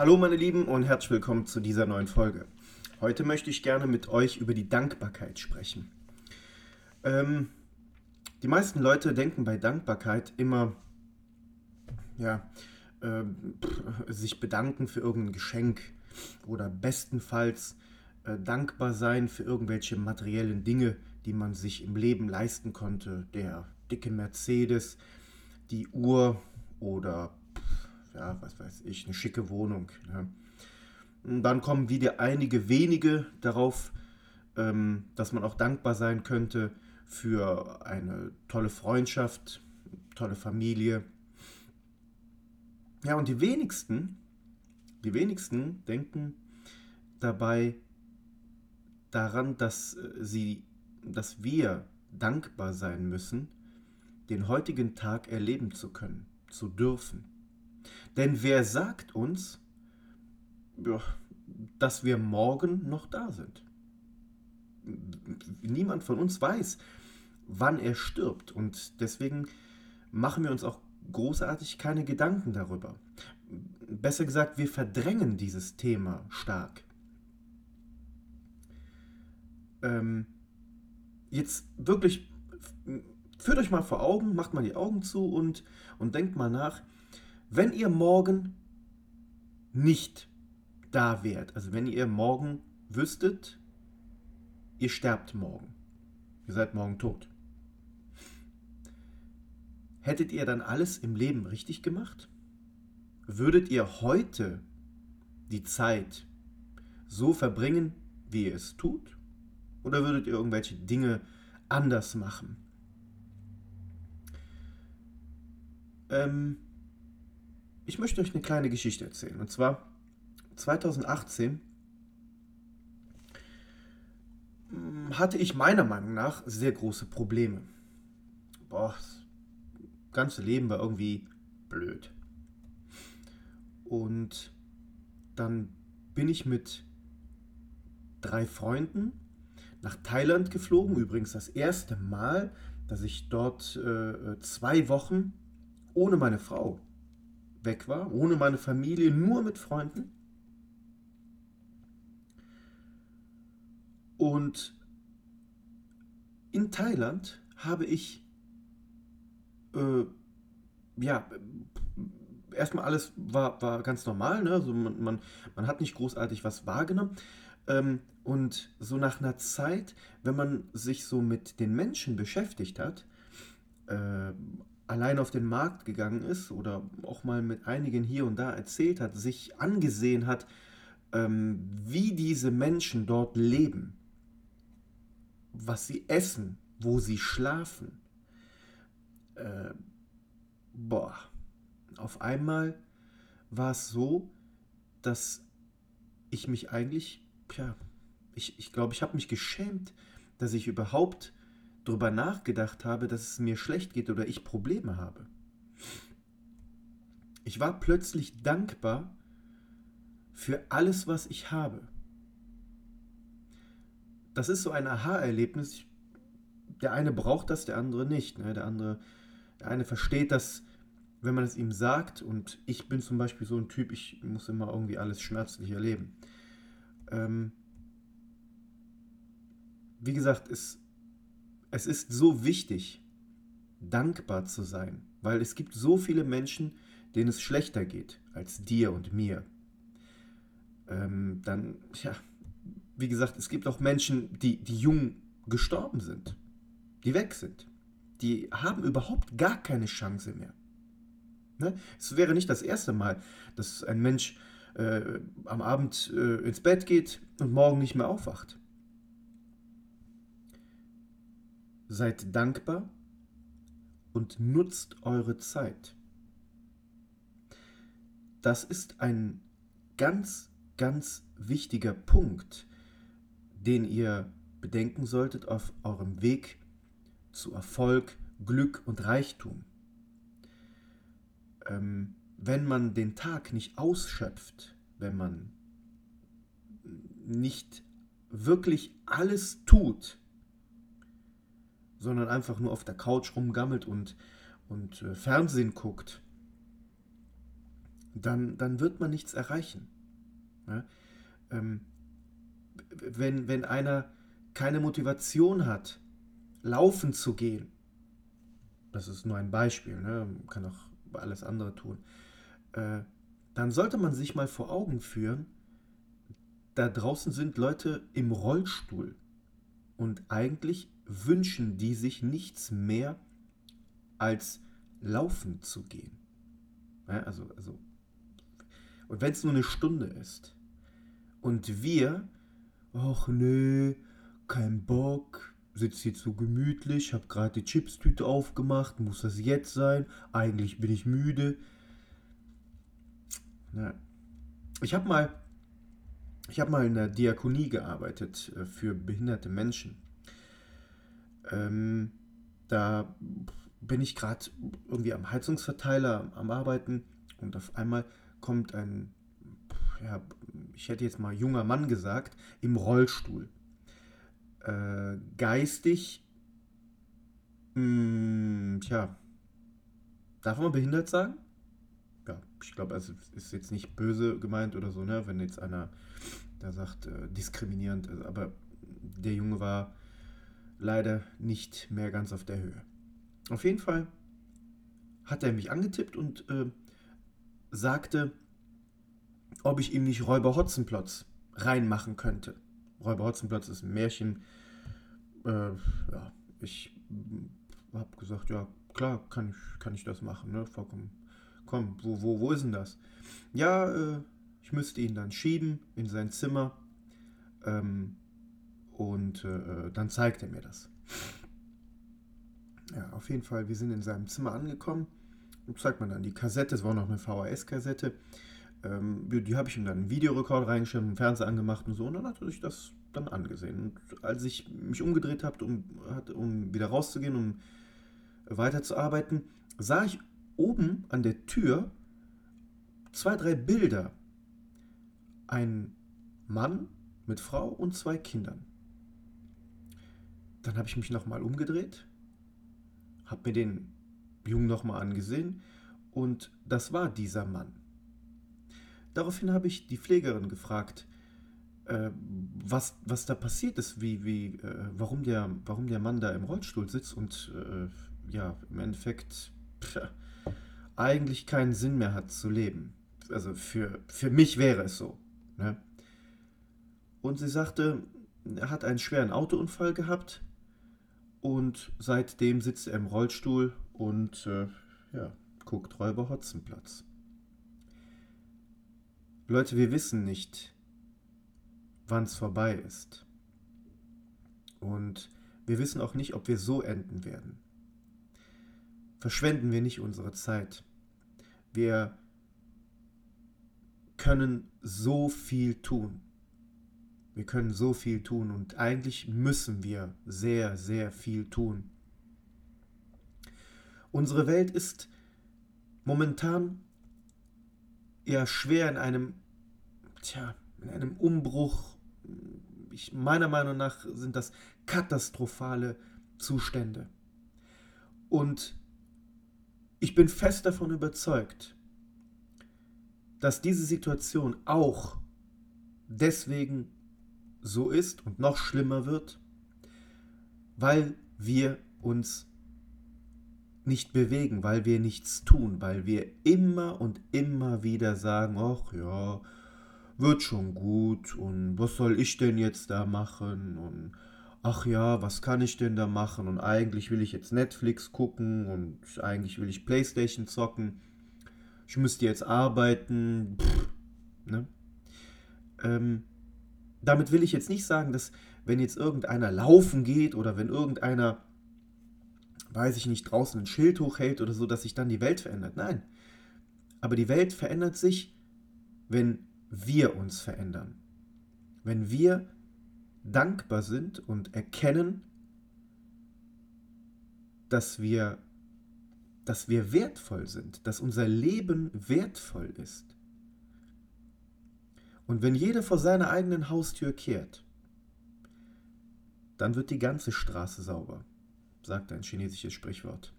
Hallo meine Lieben und herzlich willkommen zu dieser neuen Folge. Heute möchte ich gerne mit euch über die Dankbarkeit sprechen. Ähm, die meisten Leute denken bei Dankbarkeit immer, ja, äh, sich bedanken für irgendein Geschenk oder bestenfalls äh, dankbar sein für irgendwelche materiellen Dinge, die man sich im Leben leisten konnte. Der dicke Mercedes, die Uhr oder ja, was weiß ich, eine schicke Wohnung. Ja. Und dann kommen wieder einige wenige darauf, ähm, dass man auch dankbar sein könnte für eine tolle Freundschaft, tolle Familie. Ja, und die wenigsten, die wenigsten denken dabei daran, dass äh, sie, dass wir dankbar sein müssen, den heutigen Tag erleben zu können, zu dürfen. Denn wer sagt uns, dass wir morgen noch da sind? Niemand von uns weiß, wann er stirbt. Und deswegen machen wir uns auch großartig keine Gedanken darüber. Besser gesagt, wir verdrängen dieses Thema stark. Ähm, jetzt wirklich, führt euch mal vor Augen, macht mal die Augen zu und, und denkt mal nach, wenn ihr morgen nicht da wärt, also wenn ihr morgen wüsstet, ihr sterbt morgen, ihr seid morgen tot, hättet ihr dann alles im Leben richtig gemacht? Würdet ihr heute die Zeit so verbringen, wie ihr es tut? Oder würdet ihr irgendwelche Dinge anders machen? Ähm, ich möchte euch eine kleine Geschichte erzählen. Und zwar 2018 hm, hatte ich meiner Meinung nach sehr große Probleme. Boah, das ganze Leben war irgendwie blöd. Und dann bin ich mit drei Freunden nach Thailand geflogen. Übrigens das erste Mal, dass ich dort äh, zwei Wochen ohne meine Frau weg war, ohne meine Familie, nur mit Freunden. Und in Thailand habe ich, äh, ja, erstmal alles war, war ganz normal, ne? also man, man, man hat nicht großartig was wahrgenommen. Ähm, und so nach einer Zeit, wenn man sich so mit den Menschen beschäftigt hat, äh, allein auf den Markt gegangen ist oder auch mal mit einigen hier und da erzählt hat, sich angesehen hat, ähm, wie diese Menschen dort leben, was sie essen, wo sie schlafen. Äh, boah, auf einmal war es so, dass ich mich eigentlich, ja, ich glaube, ich, glaub, ich habe mich geschämt, dass ich überhaupt darüber nachgedacht habe, dass es mir schlecht geht oder ich Probleme habe. Ich war plötzlich dankbar für alles, was ich habe. Das ist so ein Aha-Erlebnis. Der eine braucht das, der andere nicht. Ne? Der andere, der eine versteht das, wenn man es ihm sagt. Und ich bin zum Beispiel so ein Typ, ich muss immer irgendwie alles schmerzlich erleben. Ähm, wie gesagt, es es ist so wichtig, dankbar zu sein, weil es gibt so viele Menschen, denen es schlechter geht als dir und mir. Ähm, dann, ja, wie gesagt, es gibt auch Menschen, die, die jung gestorben sind, die weg sind. Die haben überhaupt gar keine Chance mehr. Ne? Es wäre nicht das erste Mal, dass ein Mensch äh, am Abend äh, ins Bett geht und morgen nicht mehr aufwacht. Seid dankbar und nutzt eure Zeit. Das ist ein ganz, ganz wichtiger Punkt, den ihr bedenken solltet auf eurem Weg zu Erfolg, Glück und Reichtum. Ähm, wenn man den Tag nicht ausschöpft, wenn man nicht wirklich alles tut, sondern einfach nur auf der Couch rumgammelt und, und äh, Fernsehen guckt, dann, dann wird man nichts erreichen. Ja? Ähm, wenn, wenn einer keine Motivation hat, laufen zu gehen, das ist nur ein Beispiel, ne? man kann auch alles andere tun, äh, dann sollte man sich mal vor Augen führen, da draußen sind Leute im Rollstuhl und eigentlich wünschen die sich nichts mehr als laufen zu gehen. Ja, also, also, und wenn es nur eine Stunde ist und wir, ach nee, kein Bock, sitze hier zu gemütlich, habe gerade die Chipstüte aufgemacht, muss das jetzt sein? Eigentlich bin ich müde. Na, ich habe mal, ich habe mal in der Diakonie gearbeitet äh, für behinderte Menschen. Ähm, da bin ich gerade irgendwie am Heizungsverteiler am Arbeiten und auf einmal kommt ein, ja, ich hätte jetzt mal junger Mann gesagt, im Rollstuhl. Äh, geistig, mh, hm, tja, darf man behindert sagen? Ja, ich glaube, also ist jetzt nicht böse gemeint oder so, ne, wenn jetzt einer da sagt, äh, diskriminierend, also, aber der Junge war leider nicht mehr ganz auf der Höhe. Auf jeden Fall hat er mich angetippt und äh, sagte, ob ich ihm nicht Räuber Hotzenplotz reinmachen könnte. Räuber Hotzenplotz ist ein Märchen. Äh, ja, ich habe gesagt, ja, klar, kann ich, kann ich das machen, ne? Vollkommen. Komm, wo, wo, wo ist denn das? Ja, äh, ich müsste ihn dann schieben in sein Zimmer. Ähm, und äh, dann zeigt er mir das. Ja, auf jeden Fall, wir sind in seinem Zimmer angekommen. Und zeigt man dann die Kassette, es war noch eine VHS-Kassette. Ähm, die habe ich ihm dann einen Videorekord reingestellt, einen Fernseher angemacht und so. Und dann hat er sich das dann angesehen. Und als ich mich umgedreht habe, um, um wieder rauszugehen, um weiterzuarbeiten, sah ich oben an der Tür zwei, drei Bilder. Ein Mann mit Frau und zwei Kindern. Dann habe ich mich nochmal umgedreht habe mir den Jungen nochmal angesehen und das war dieser Mann. Daraufhin habe ich die Pflegerin gefragt, äh, was, was da passiert ist, wie, wie, äh, warum, der, warum der Mann da im Rollstuhl sitzt und äh, ja, im Endeffekt pff, eigentlich keinen Sinn mehr hat zu leben. Also für, für mich wäre es so. Ne? Und sie sagte, er hat einen schweren Autounfall gehabt und seitdem sitzt er im Rollstuhl und äh, ja, guckt Räuber Hotzenplatz. Leute, wir wissen nicht, wann es vorbei ist. Und wir wissen auch nicht, ob wir so enden werden. Verschwenden wir nicht unsere Zeit. Wir können so viel tun. Wir können so viel tun und eigentlich müssen wir sehr, sehr viel tun. Unsere Welt ist momentan ja schwer in einem, tja, in einem Umbruch. Ich, meiner Meinung nach sind das katastrophale Zustände. Und ich bin fest davon überzeugt, dass diese Situation auch deswegen so ist und noch schlimmer wird, weil wir uns nicht bewegen, weil wir nichts tun, weil wir immer und immer wieder sagen, ach ja, wird schon gut und was soll ich denn jetzt da machen und ach ja, was kann ich denn da machen und eigentlich will ich jetzt Netflix gucken und eigentlich will ich Playstation zocken, ich müsste jetzt arbeiten, pff, ne? Ähm, damit will ich jetzt nicht sagen, dass wenn jetzt irgendeiner laufen geht oder wenn irgendeiner, weiß ich nicht, draußen ein Schild hochhält oder so, dass sich dann die Welt verändert. Nein. Aber die Welt verändert sich, wenn wir uns verändern. Wenn wir dankbar sind und erkennen, dass wir, dass wir wertvoll sind, dass unser Leben wertvoll ist. Und wenn jeder vor seiner eigenen Haustür kehrt, dann wird die ganze Straße sauber, sagt ein chinesisches Sprichwort.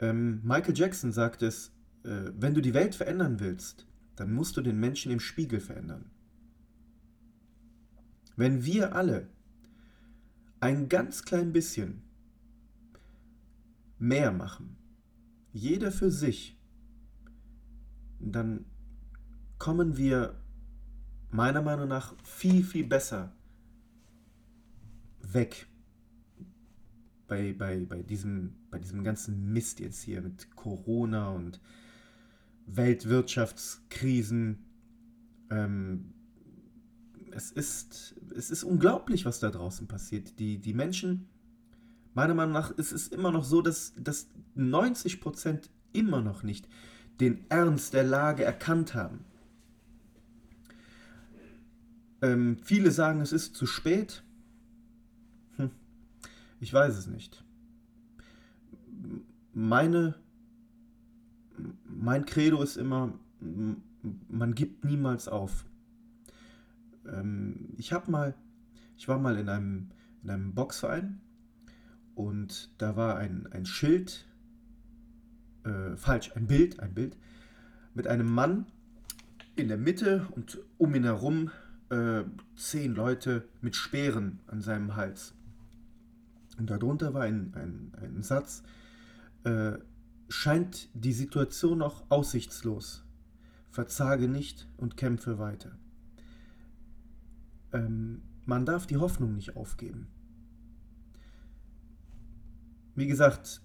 Ähm, Michael Jackson sagt es, äh, wenn du die Welt verändern willst, dann musst du den Menschen im Spiegel verändern. Wenn wir alle ein ganz klein bisschen mehr machen, jeder für sich, dann kommen wir meiner Meinung nach viel, viel besser weg bei, bei, bei, diesem, bei diesem ganzen Mist jetzt hier mit Corona und Weltwirtschaftskrisen. Ähm, es, ist, es ist unglaublich, was da draußen passiert. Die, die Menschen, meiner Meinung nach, ist es immer noch so, dass, dass 90 Prozent immer noch nicht den Ernst der Lage erkannt haben. Ähm, viele sagen, es ist zu spät. Hm. Ich weiß es nicht. Meine, mein Credo ist immer, man gibt niemals auf. Ähm, ich habe mal, ich war mal in einem, in einem Boxverein und da war ein, ein Schild, äh, falsch, ein Bild, ein Bild mit einem Mann in der Mitte und um ihn herum äh, zehn Leute mit Speeren an seinem Hals. Und darunter war ein, ein, ein Satz, äh, scheint die Situation noch aussichtslos. Verzage nicht und kämpfe weiter. Ähm, man darf die Hoffnung nicht aufgeben. Wie gesagt,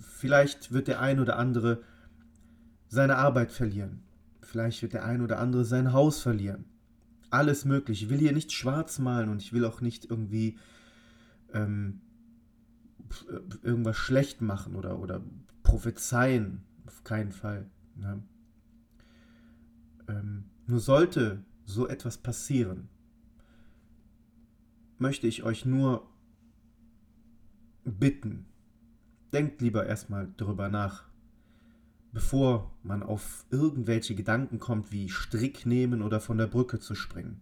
vielleicht wird der ein oder andere seine Arbeit verlieren. Vielleicht wird der ein oder andere sein Haus verlieren. Alles möglich. Ich will hier nicht schwarz malen und ich will auch nicht irgendwie ähm, irgendwas schlecht machen oder, oder prophezeien. Auf keinen Fall. Ne? Ähm, nur sollte so etwas passieren, möchte ich euch nur bitten, denkt lieber erstmal darüber nach, bevor man auf irgendwelche Gedanken kommt, wie Strick nehmen oder von der Brücke zu springen.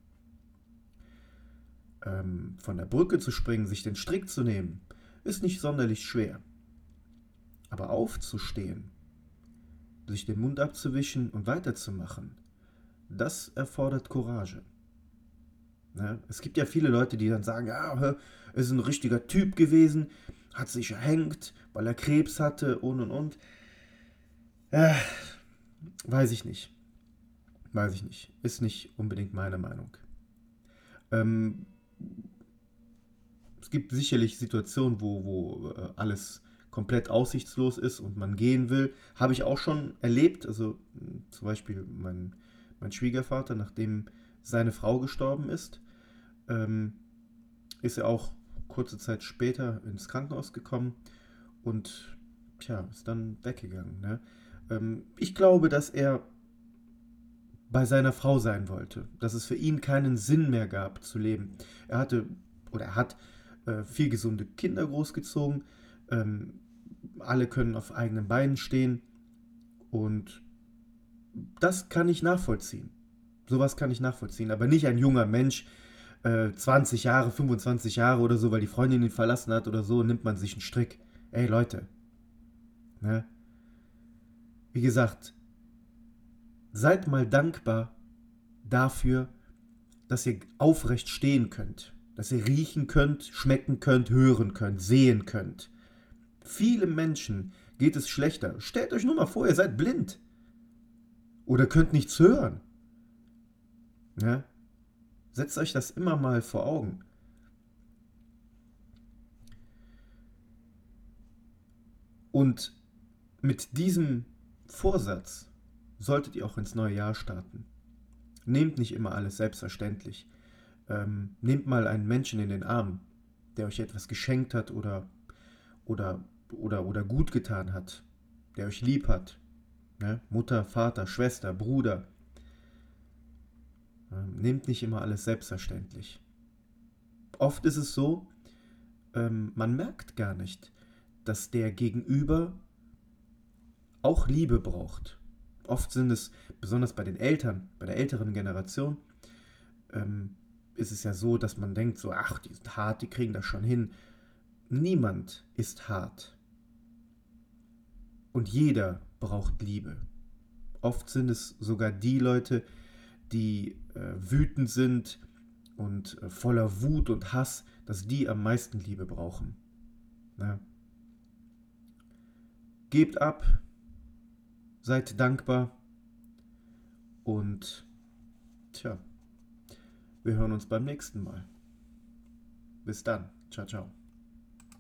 Ähm, von der Brücke zu springen, sich den Strick zu nehmen, ist nicht sonderlich schwer. Aber aufzustehen, sich den Mund abzuwischen und weiterzumachen, das erfordert Courage. Ne? Es gibt ja viele Leute, die dann sagen, ja, er ist ein richtiger Typ gewesen, hat sich erhängt, weil er Krebs hatte und und und. Äh, weiß ich nicht. Weiß ich nicht. Ist nicht unbedingt meine Meinung. Ähm, es gibt sicherlich Situationen, wo, wo äh, alles komplett aussichtslos ist und man gehen will. Habe ich auch schon erlebt. Also zum Beispiel mein, mein Schwiegervater, nachdem seine Frau gestorben ist, ähm, ist er auch kurze Zeit später ins Krankenhaus gekommen und tja, ist dann weggegangen. Ne? Ähm, ich glaube, dass er bei seiner Frau sein wollte, dass es für ihn keinen Sinn mehr gab zu leben. Er hatte oder er hat äh, vier gesunde Kinder großgezogen, ähm, alle können auf eigenen Beinen stehen und das kann ich nachvollziehen. Sowas kann ich nachvollziehen, aber nicht ein junger Mensch, äh, 20 Jahre, 25 Jahre oder so, weil die Freundin ihn verlassen hat oder so, nimmt man sich einen Strick. Ey Leute, ne? Wie gesagt, seid mal dankbar dafür, dass ihr aufrecht stehen könnt, dass ihr riechen könnt, schmecken könnt, hören könnt, sehen könnt. Viele Menschen geht es schlechter. Stellt euch nur mal vor, ihr seid blind oder könnt nichts hören. Ja? Setzt euch das immer mal vor Augen. Und mit diesem Vorsatz solltet ihr auch ins neue Jahr starten. Nehmt nicht immer alles selbstverständlich. Ähm, nehmt mal einen Menschen in den Arm, der euch etwas geschenkt hat oder, oder, oder, oder gut getan hat, der euch lieb hat. Ne? Mutter, Vater, Schwester, Bruder. Ähm, nehmt nicht immer alles selbstverständlich. Oft ist es so, ähm, man merkt gar nicht, dass der Gegenüber auch Liebe braucht. Oft sind es, besonders bei den Eltern, bei der älteren Generation, ähm, ist es ja so, dass man denkt, so, ach, die sind hart, die kriegen das schon hin. Niemand ist hart. Und jeder braucht Liebe. Oft sind es sogar die Leute, die äh, wütend sind und äh, voller Wut und Hass, dass die am meisten Liebe brauchen. Na? Gebt ab, seid dankbar und tja, wir hören uns beim nächsten Mal. Bis dann. Ciao, ciao.